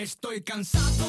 Estoy cansado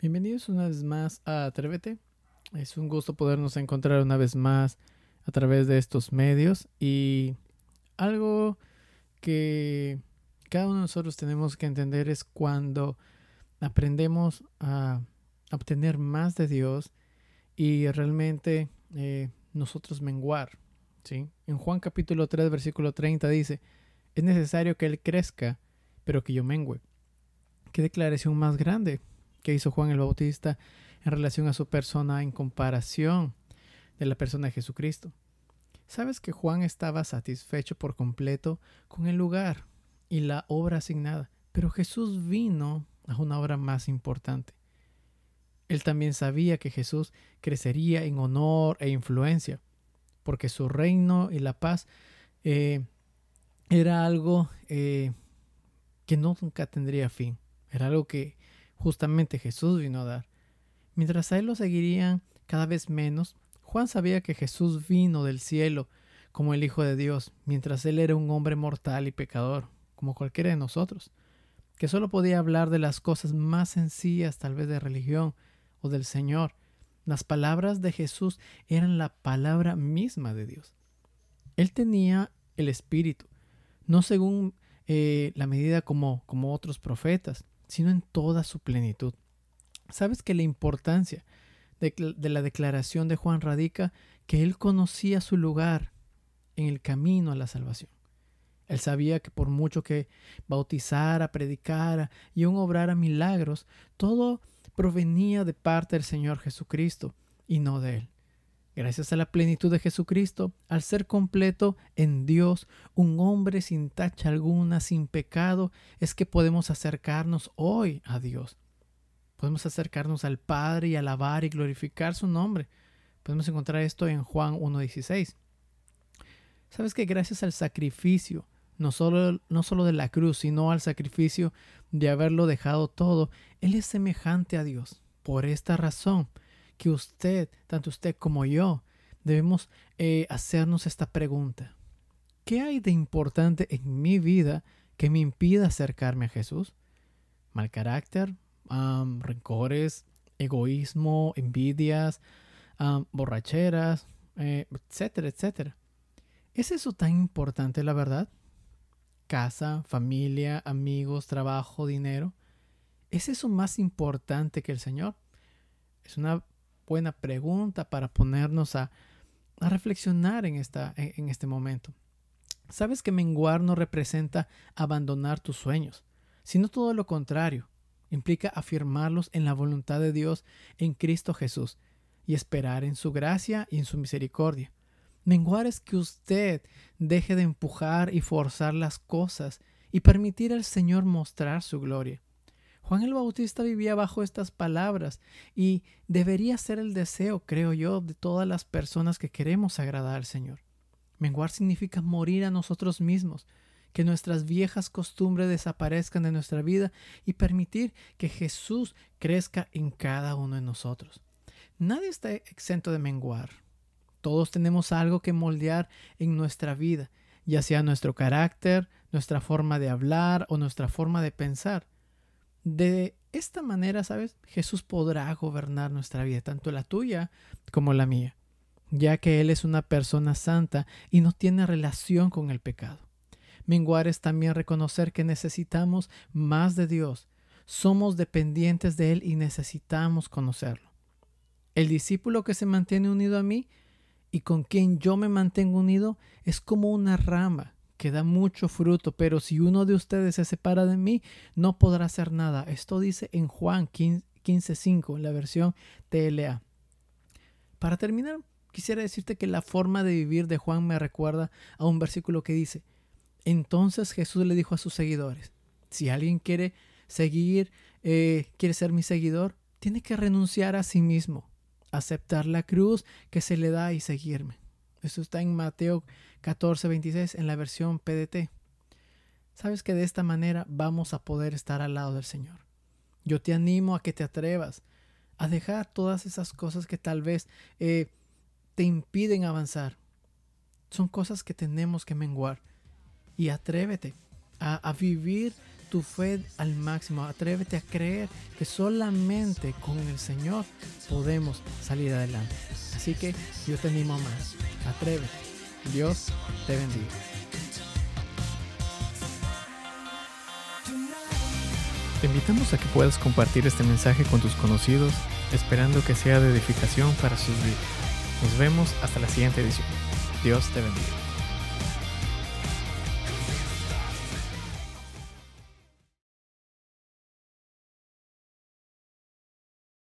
Bienvenidos una vez más a Atrévete. Es un gusto podernos encontrar una vez más a través de estos medios y algo que cada uno de nosotros tenemos que entender es cuando aprendemos a obtener más de Dios y realmente eh, nosotros menguar. ¿sí? En Juan capítulo 3 versículo 30 dice, es necesario que Él crezca, pero que yo mengüe. Qué declaración más grande que hizo Juan el Bautista en relación a su persona en comparación de la persona de Jesucristo. ¿Sabes que Juan estaba satisfecho por completo con el lugar y la obra asignada? Pero Jesús vino a una obra más importante. Él también sabía que Jesús crecería en honor e influencia, porque su reino y la paz eh, era algo eh, que nunca tendría fin. Era algo que justamente Jesús vino a dar. Mientras a él lo seguirían cada vez menos, Juan sabía que Jesús vino del cielo como el Hijo de Dios, mientras él era un hombre mortal y pecador, como cualquiera de nosotros, que solo podía hablar de las cosas más sencillas, tal vez de religión o del Señor. Las palabras de Jesús eran la palabra misma de Dios. Él tenía el Espíritu, no según eh, la medida como, como otros profetas, sino en toda su plenitud. ¿Sabes que la importancia de, de la declaración de Juan radica que él conocía su lugar en el camino a la salvación. Él sabía que por mucho que bautizara, predicara y aún obrara milagros, todo provenía de parte del Señor Jesucristo y no de él. Gracias a la plenitud de Jesucristo, al ser completo en Dios, un hombre sin tacha alguna, sin pecado, es que podemos acercarnos hoy a Dios. Podemos acercarnos al Padre y alabar y glorificar su nombre. Podemos encontrar esto en Juan 1.16. Sabes que gracias al sacrificio, no solo, no solo de la cruz, sino al sacrificio de haberlo dejado todo, Él es semejante a Dios. Por esta razón, que usted, tanto usted como yo, debemos eh, hacernos esta pregunta. ¿Qué hay de importante en mi vida que me impida acercarme a Jesús? ¿Mal carácter? ¿Rencores? ¿Egoísmo? ¿Envidias? ¿Borracheras? Eh, etcétera, etcétera. ¿Es eso tan importante, la verdad? casa, familia, amigos, trabajo, dinero? ¿Es eso más importante que el Señor? Es una buena pregunta para ponernos a, reflexionar en, esta, en este momento. Sabes que menguar no representa abandonar tus sueños, sino todo lo contrario. Implica afirmarlos en la voluntad de Dios en Cristo Jesús y esperar en su gracia y en su misericordia. Menguar es que usted deje de empujar y forzar las cosas y permitir al Señor mostrar su gloria. Juan el Bautista vivía bajo estas palabras y debería ser el deseo, creo yo, de todas las personas que queremos agradar al Señor. Menguar significa morir a nosotros mismos, que nuestras viejas costumbres desaparezcan de nuestra vida y permitir que Jesús crezca en cada uno de nosotros. Nadie está exento de menguar. Todos tenemos algo que moldear en nuestra vida, ya sea nuestro carácter, nuestra forma de hablar o nuestra forma de pensar. De esta manera, ¿sabes? Jesús podrá gobernar nuestra vida, tanto la tuya como la mía, ya que Él es una persona santa y no tiene relación con el pecado. Menguar es también reconocer que necesitamos más de Dios. Somos dependientes de Él y necesitamos conocerlo. El discípulo que se mantiene unido a mí y con quien yo me mantengo unido es como una rama que da mucho fruto, pero si uno de ustedes se separa de mí, no podrá hacer nada. Esto dice en Juan 15.5, en la versión TLA. Para terminar, quisiera decirte que la forma de vivir de Juan me recuerda a un versículo que dice, entonces Jesús le dijo a sus seguidores, si alguien quiere seguir, eh, quiere ser mi seguidor, tiene que renunciar a sí mismo, aceptar la cruz que se le da y seguirme. Eso está en Mateo 14, 26 en la versión PDT. Sabes que de esta manera vamos a poder estar al lado del Señor. Yo te animo a que te atrevas a dejar todas esas cosas que tal vez eh, te impiden avanzar. Son cosas que tenemos que menguar. Y atrévete a vivir tu fe al máximo. Atrévete a creer que solamente con el Señor podemos salir adelante. Así que yo te animo más. Atrévete. Dios te bendiga. Te invitamos a que puedas compartir este mensaje con tus conocidos, esperando que sea de edificación para sus vidas. Nos vemos hasta la siguiente edición. Dios te bendiga.